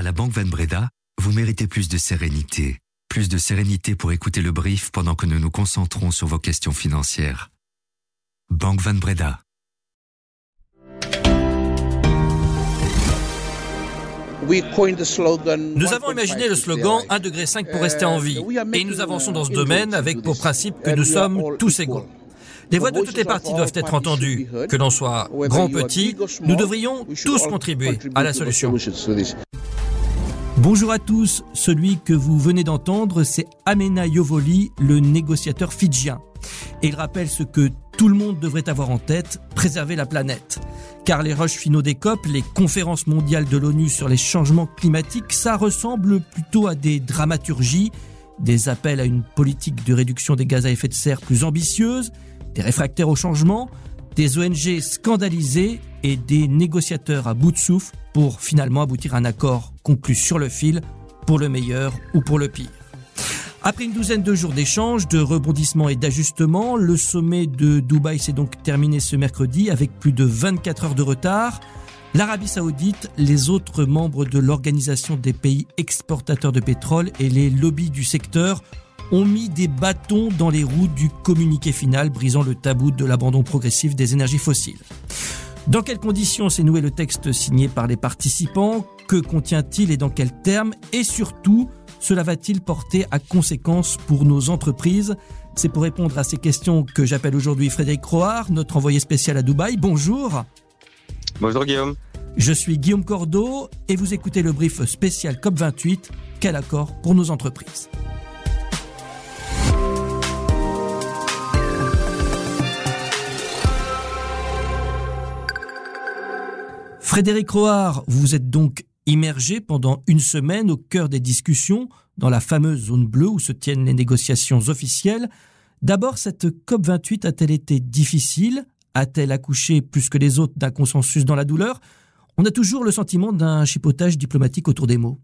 À la Banque Van Breda, vous méritez plus de sérénité. Plus de sérénité pour écouter le brief pendant que nous nous concentrons sur vos questions financières. Banque Van Breda. Nous avons imaginé le slogan 1 degré 5 pour rester en vie et nous avançons dans ce domaine avec pour principe que nous sommes tous égaux. Les voix de toutes les parties doivent être entendues. Que l'on soit grand ou petit, nous devrions tous contribuer à la solution. Bonjour à tous, celui que vous venez d'entendre, c'est Amena Yovoli, le négociateur fidjien. Et il rappelle ce que tout le monde devrait avoir en tête, préserver la planète. Car les roches finaux des COP, les conférences mondiales de l'ONU sur les changements climatiques, ça ressemble plutôt à des dramaturgies, des appels à une politique de réduction des gaz à effet de serre plus ambitieuse, des réfractaires au changement, des ONG scandalisées et des négociateurs à bout de souffle pour finalement aboutir à un accord conclu sur le fil pour le meilleur ou pour le pire. Après une douzaine de jours d'échanges, de rebondissements et d'ajustements, le sommet de Dubaï s'est donc terminé ce mercredi avec plus de 24 heures de retard. L'Arabie saoudite, les autres membres de l'Organisation des pays exportateurs de pétrole et les lobbies du secteur ont mis des bâtons dans les roues du communiqué final brisant le tabou de l'abandon progressif des énergies fossiles. Dans quelles conditions s'est noué le texte signé par les participants? Que contient-il et dans quels termes? Et surtout, cela va-t-il porter à conséquence pour nos entreprises? C'est pour répondre à ces questions que j'appelle aujourd'hui Frédéric Croard, notre envoyé spécial à Dubaï. Bonjour. Bonjour Guillaume. Je suis Guillaume Cordeau et vous écoutez le brief spécial COP28. Quel accord pour nos entreprises? Frédéric Roard, vous êtes donc immergé pendant une semaine au cœur des discussions dans la fameuse zone bleue où se tiennent les négociations officielles. D'abord, cette COP28 a-t-elle été difficile? A-t-elle accouché plus que les autres d'un consensus dans la douleur? On a toujours le sentiment d'un chipotage diplomatique autour des mots.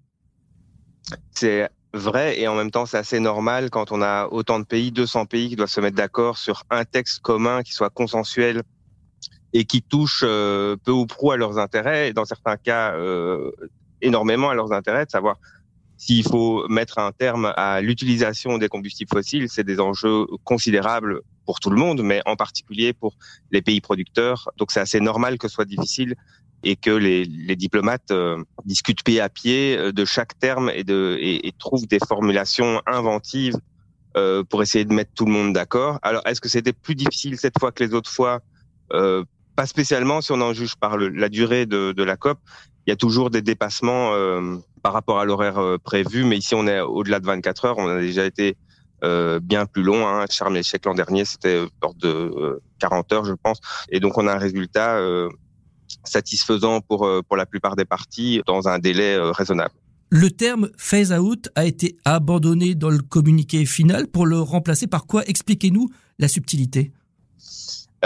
C'est vrai et en même temps c'est assez normal quand on a autant de pays, 200 pays qui doivent se mettre d'accord sur un texte commun qui soit consensuel et qui touchent euh, peu ou prou à leurs intérêts, et dans certains cas euh, énormément à leurs intérêts, de savoir s'il faut mettre un terme à l'utilisation des combustibles fossiles, c'est des enjeux considérables pour tout le monde, mais en particulier pour les pays producteurs. Donc c'est assez normal que ce soit difficile et que les, les diplomates euh, discutent pied à pied de chaque terme et, de, et, et trouvent des formulations inventives euh, pour essayer de mettre tout le monde d'accord. Alors est-ce que c'était plus difficile cette fois que les autres fois euh, pas spécialement si on en juge par la durée de, la COP. Il y a toujours des dépassements euh, par rapport à l'horaire euh, prévu, mais ici on est au-delà de 24 heures. On a déjà été euh, bien plus long. Hein. Charme échec l'an dernier, c'était hors de 40 heures, je pense. Et donc on a un résultat satisfaisant pour pour la plupart des parties dans un délai raisonnable. Le terme phase out a été abandonné dans le communiqué final pour le remplacer par quoi Expliquez-nous la subtilité?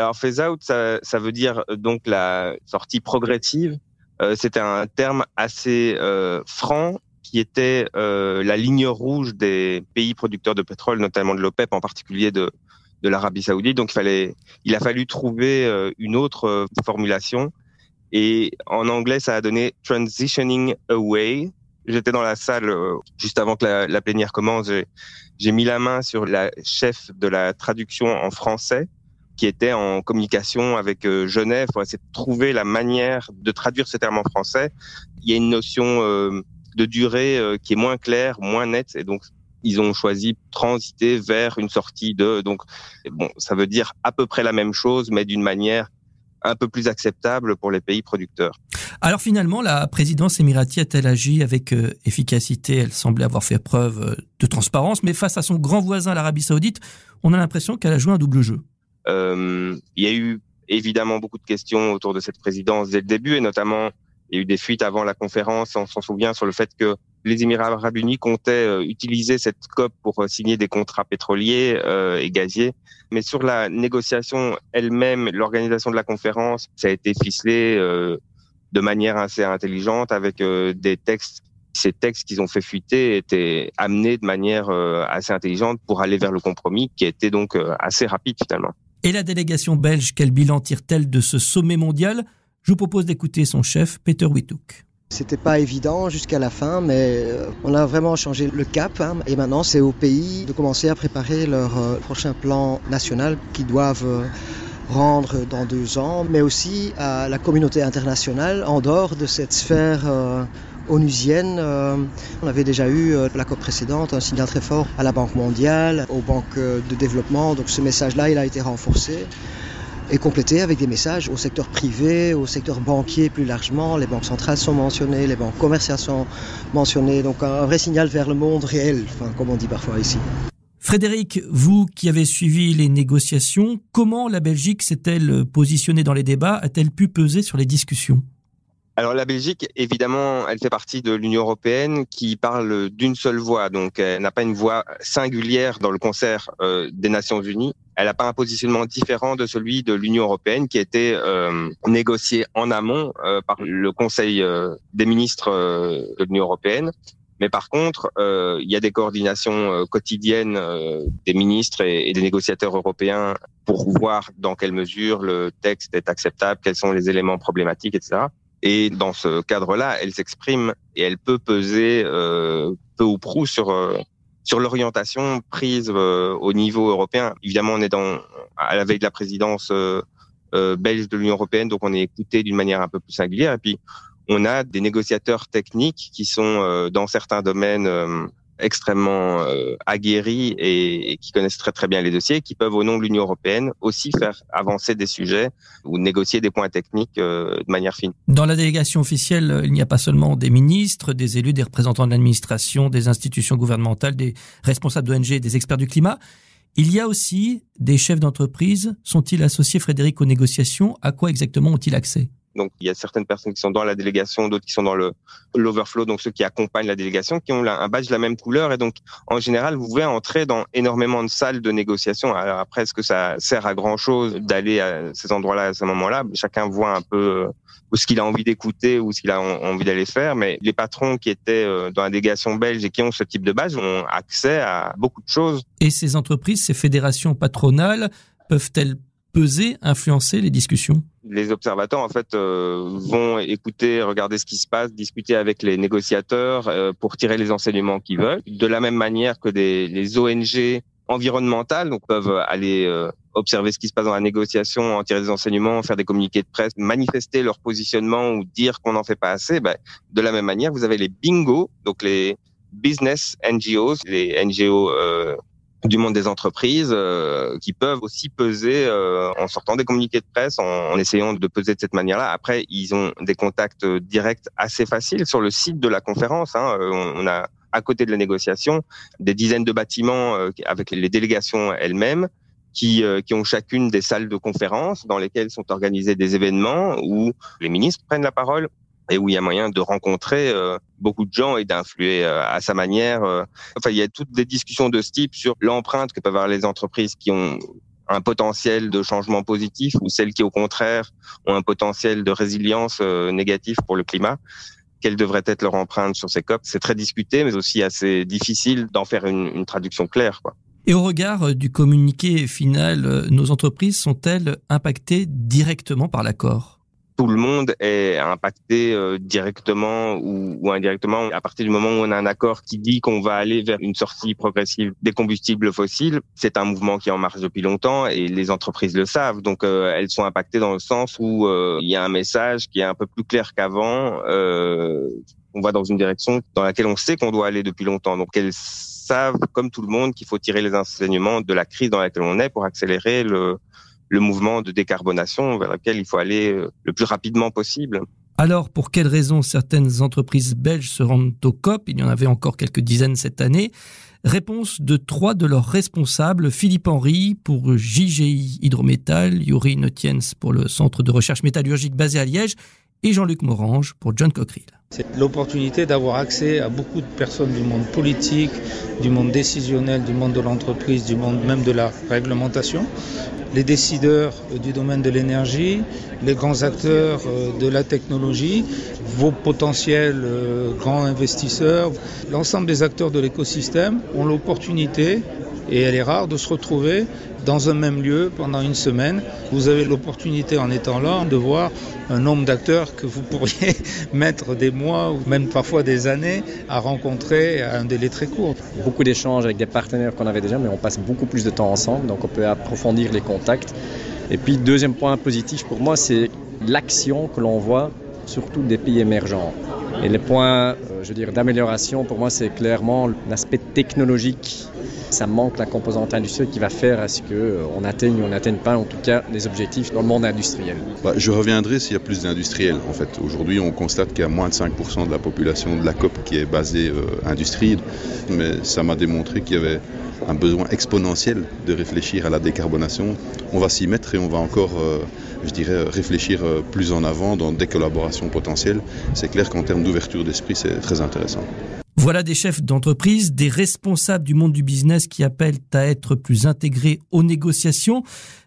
Alors phase out, ça, veut dire euh, donc la sortie progressive. Euh, C'était un terme assez euh, franc qui était la ligne rouge des pays producteurs de pétrole, notamment de l'OPEP, en particulier de, de l'Arabie Saoudite. Donc il fallait, il a fallu trouver une autre formulation. Et en anglais, ça a donné transitioning away. J'étais dans la salle juste avant que la, la plénière commence. J'ai mis la main sur la chef de la traduction en français qui était en communication avec euh, Genève pour essayer de trouver la manière de traduire ce terme en français. Il y a une notion euh, de durée euh, qui est moins claire, moins nette, et donc ils ont choisi transiter vers une sortie de. Donc, bon, ça veut dire à peu près la même chose, mais d'une manière un peu plus acceptable pour les pays producteurs. Alors finalement, la présidence émirati a-t-elle agi avec efficacité? Elle semblait avoir fait preuve de transparence, mais face à son grand voisin, l'Arabie saoudite, on a l'impression qu'elle a joué un double jeu. Euh, il y a eu évidemment beaucoup de questions autour de cette présidence dès le début, et notamment il y a eu des fuites avant la conférence, on s'en souvient, sur le fait que les Émirats arabes unis comptaient euh, utiliser cette COP pour euh, signer des contrats pétroliers et gaziers. Mais sur la négociation elle-même, l'organisation de la conférence, ça a été ficelé de manière assez intelligente avec des textes. Ces textes qu'ils ont fait fuiter étaient amenés de manière assez intelligente pour aller vers le compromis, qui était donc assez rapide finalement. Et la délégation belge, quel bilan tire-t-elle de ce sommet mondial? Je vous propose d'écouter son chef, Peter Wittouk. C'était pas évident jusqu'à la fin, mais on a vraiment changé le cap. Hein, et maintenant, c'est au pays de commencer à préparer leur prochain plan national qu'ils doivent rendre dans deux ans, mais aussi à la communauté internationale en dehors de cette sphère onusienne. Euh, on avait déjà eu euh, la COP précédente un signal très fort à la Banque mondiale, aux banques euh, de développement. Donc ce message-là, il a été renforcé et complété avec des messages au secteur privé, au secteur banquier plus largement. Les banques centrales sont mentionnées, les banques commerciales sont mentionnées. Donc un vrai signal vers le monde réel, enfin, comme on dit parfois ici. Frédéric, vous qui avez suivi les négociations, comment la Belgique s'est-elle positionnée dans les débats? A-t-elle pu peser sur les discussions? Alors la Belgique, évidemment, elle fait partie de l'Union européenne qui parle d'une seule voix, donc elle n'a pas une voix singulière dans le concert euh, des Nations Unies. Elle n'a pas un positionnement différent de celui de l'Union européenne qui a été euh, négocié en amont euh, par le Conseil des ministres de l'Union européenne. Mais par contre, il y a des coordinations quotidiennes des ministres et, des négociateurs européens pour voir dans quelle mesure le texte est acceptable, quels sont les éléments problématiques, etc. Et dans ce cadre-là, elle s'exprime et elle peut peser euh, peu ou prou sur euh, sur l'orientation prise euh, au niveau européen. Évidemment, on est dans à la veille de la présidence euh, belge de l'Union européenne, donc on est écouté d'une manière un peu plus singulière. Et puis, on a des négociateurs techniques qui sont dans certains domaines extrêmement euh, aguerris et, qui connaissent très très bien les dossiers, qui peuvent au nom de l'Union européenne aussi faire avancer des sujets ou négocier des points techniques euh, de manière fine. Dans la délégation officielle, il n'y a pas seulement des ministres, des élus, des représentants de l'administration, des institutions gouvernementales, des responsables d'ONG, des experts du climat. Il y a aussi des chefs d'entreprise. Sont-ils associés, Frédéric, aux négociations? À quoi exactement ont-ils accès? Donc il y a certaines personnes qui sont dans la délégation, d'autres qui sont dans le l'overflow, donc ceux qui accompagnent la délégation, qui ont un badge de la même couleur. Et donc en général, vous pouvez entrer dans énormément de salles de négociation. Alors après, est-ce que ça sert à grand chose d'aller à ces endroits-là à ce moment-là? Chacun voit un peu euh, ce qu'il a envie d'écouter ou ce qu'il a envie d'aller faire. Mais les patrons qui étaient euh, dans la délégation belge et qui ont ce type de badge ont accès à beaucoup de choses. Et ces entreprises, ces fédérations patronales peuvent-elles peser, influencer les discussions Les observateurs, en fait, euh, vont écouter, regarder ce qui se passe, discuter avec les négociateurs euh, pour tirer les enseignements qu'ils veulent. De la même manière que des, les ONG environnementales donc peuvent aller euh, observer ce qui se passe dans la négociation, en tirer des enseignements, faire des communiqués de presse, manifester leur positionnement ou dire qu'on n'en fait pas assez. Ben, de la même manière, vous avez les bingo, donc les business NGOs, les NGO du monde des entreprises euh, qui peuvent aussi peser euh, en sortant des communiqués de presse, en, essayant de peser de cette manière-là. Après, ils ont des contacts directs assez faciles sur le site de la conférence. Hein. Euh, on, a à côté de la négociation des dizaines de bâtiments avec les délégations elles-mêmes qui, qui ont chacune des salles de conférence dans lesquelles sont organisés des événements où les ministres prennent la parole et où il y a moyen de rencontrer euh, beaucoup de gens et d'influer euh, à sa manière. Euh. Enfin, il y a toutes des discussions de ce type sur l'empreinte que peuvent avoir les entreprises qui ont un potentiel de changement positif ou celles qui, au contraire, ont un potentiel de résilience négatif pour le climat. Quelle devrait être leur empreinte sur ces COP? C'est très discuté, mais aussi assez difficile d'en faire une, une traduction claire. Quoi. Et au regard du communiqué final, nos entreprises sont-elles impactées directement par l'accord? Tout le monde est impacté euh, directement ou, indirectement à partir du moment où on a un accord qui dit qu'on va aller vers une sortie progressive des combustibles fossiles. C'est un mouvement qui est en marche depuis longtemps et les entreprises le savent. Donc euh, elles sont impactées dans le sens où euh, il y a un message qui est un peu plus clair qu'avant. on va dans une direction dans laquelle on sait qu'on doit aller depuis longtemps. Donc elles savent, comme tout le monde, qu'il faut tirer les enseignements de la crise dans laquelle on est pour accélérer le le mouvement de décarbonation vers lequel il faut aller euh, le plus rapidement possible. Alors, pour quelles raisons certaines entreprises belges se rendent au COP? Il y en avait encore quelques dizaines cette année. Réponse de trois de leurs responsables, Philippe Henry pour JGI Hydrométal, Yuri Notiens pour le Centre de recherche métallurgique basé à Liège et Jean-Luc Morange pour John Cockerill. C'est l'opportunité d'avoir accès à beaucoup de personnes du monde politique, du monde décisionnel, du monde de l'entreprise, du monde même de la réglementation, les décideurs du domaine de l'énergie, les grands acteurs euh, de la technologie, vos potentiels euh, grands investisseurs, l'ensemble des acteurs de l'écosystème ont l'opportunité Et elle est rare de se retrouver dans un même lieu pendant une semaine. Vous avez l'opportunité en étant là de voir un nombre d'acteurs que vous pourriez mettre des mois ou même parfois des années à rencontrer à un délai très court. Beaucoup d'échanges avec des partenaires qu'on avait déjà, mais on passe beaucoup plus de temps ensemble, donc on peut approfondir les contacts. Et puis, deuxième point positif pour moi, c'est l'action que l'on voit, surtout des pays émergents. Et les points, je veux dire, d'amélioration, pour moi, c'est clairement l'aspect technologique ça manque la composante industrielle qui va faire à ce qu'on atteigne ou on n'atteigne pas en tout cas les objectifs dans le monde industriel. Bah, je reviendrai s'il y a plus d'industriels en fait. Aujourd'hui on constate qu'il y a moins de 5% de la population de la COP qui est basée euh, industrie, mais ça m'a démontré qu'il y avait un besoin exponentiel de réfléchir à la décarbonation. On va s'y mettre et on va encore, euh, je dirais, réfléchir euh, plus en avant dans des collaborations potentielles. C'est clair qu'en termes d'ouverture d'esprit, c'est très intéressant. Voilà des chefs d'entreprise, des responsables du monde du business qui appellent à être plus intégrés aux négociations.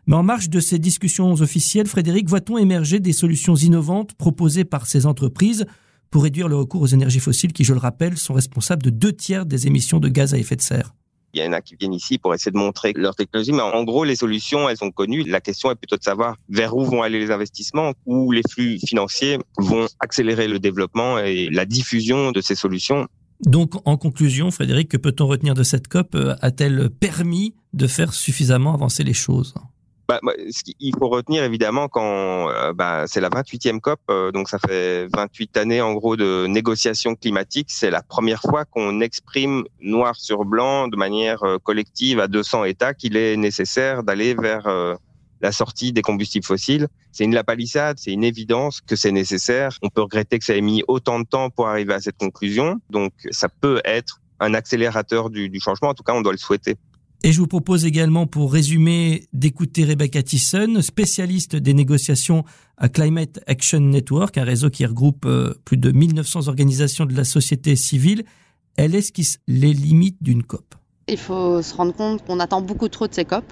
Mais en marge de ces discussions officielles, Frédéric, voit-on émerger des solutions innovantes proposées par ces entreprises pour réduire le recours aux énergies fossiles qui, je le rappelle, sont responsables de deux tiers des émissions de gaz à effet de serre? Il y en a qui viennent ici pour essayer de montrer leur technologie, mais en gros, les solutions, elles sont connues. La question est plutôt de savoir vers où vont aller les investissements, où les flux financiers vont accélérer le développement et la diffusion de ces solutions. Donc, en conclusion, Frédéric, que peut-on retenir de cette COP euh, A-t-elle permis de faire suffisamment avancer les choses? Bah, ce qu'il faut retenir évidemment quand euh, bah, c'est la 28e COP, euh, donc ça fait 28 années en gros de négociations climatiques. C'est la première fois qu'on exprime noir sur blanc de manière collective à 200 États qu'il est nécessaire d'aller vers la sortie des combustibles fossiles. C'est une lapalissade, c'est une évidence que c'est nécessaire. On peut regretter que ça ait mis autant de temps pour arriver à cette conclusion. Donc ça peut être un accélérateur du, changement. En tout cas, on doit le souhaiter. Et je vous propose également, pour résumer, d'écouter Rebecca Thyssen, spécialiste des négociations à Climate Action Network, un réseau qui regroupe euh, plus de 1900 organisations de la société civile. Elle esquisse les limites d'une COP. Il faut se rendre compte qu'on attend beaucoup trop de ces COP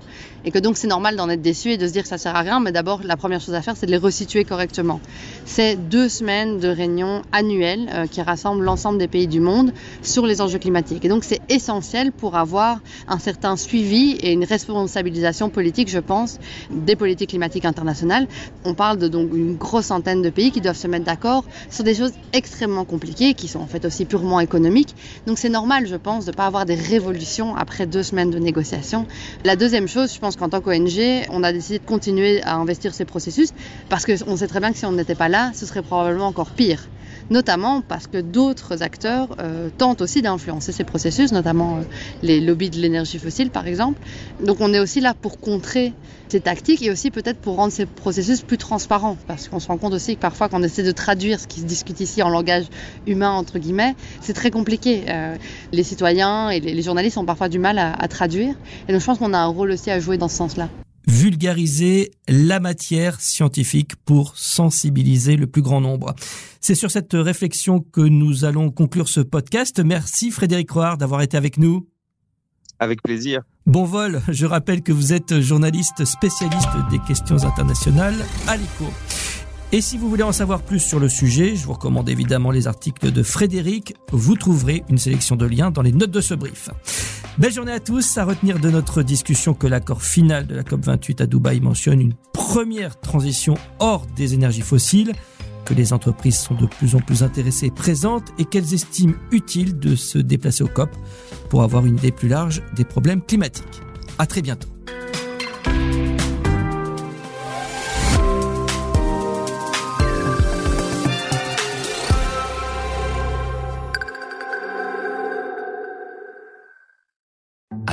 et que donc c'est normal d'en être déçu et de se dire que ça sert à rien. Mais d'abord, la première chose à faire, c'est de les resituer correctement. C'est deux semaines de réunions annuelles euh, qui rassemblent l'ensemble des pays du monde sur les enjeux climatiques. Et donc c'est essentiel pour avoir un certain suivi et une responsabilisation politique, je pense, des politiques climatiques internationales. On parle donc une grosse centaine de pays qui doivent se mettre d'accord sur des choses extrêmement compliquées qui sont en fait aussi purement économiques. Donc c'est normal, je pense, de ne pas avoir des révolutions après deux semaines de négociations. La deuxième chose, je pense qu'en tant qu'ONG, on a décidé de continuer à investir ces processus parce qu'on sait très bien que si on n'était pas là, ce serait probablement encore pire notamment parce que d'autres acteurs euh, tentent aussi d'influencer ces processus, notamment euh, les lobbies de l'énergie fossile par exemple. Donc on est aussi là pour contrer ces tactiques et aussi peut-être pour rendre ces processus plus transparents, parce qu'on se rend compte aussi que parfois quand on essaie de traduire ce qui se discute ici en langage humain, entre guillemets, c'est très compliqué. Euh, les citoyens et les, journalistes ont parfois du mal à, à traduire, et donc je pense qu'on a un rôle aussi à jouer dans ce sens-là vulgariser la matière scientifique pour sensibiliser le plus grand nombre. C'est sur cette réflexion que nous allons conclure ce podcast. Merci Frédéric Roard d'avoir été avec nous. Avec plaisir. Bon vol, je rappelle que vous êtes journaliste spécialiste des questions internationales à l'ICO. Et si vous voulez en savoir plus sur le sujet, je vous recommande évidemment les articles de Frédéric. Vous trouverez une sélection de liens dans les notes de ce brief. Belle journée à tous. À retenir de notre discussion que l'accord final de la COP28 à Dubaï mentionne une première transition hors des énergies fossiles, que les entreprises sont de plus en plus intéressées et présentes et qu'elles estiment utile de se déplacer au COP pour avoir une idée plus large des problèmes climatiques. À très bientôt.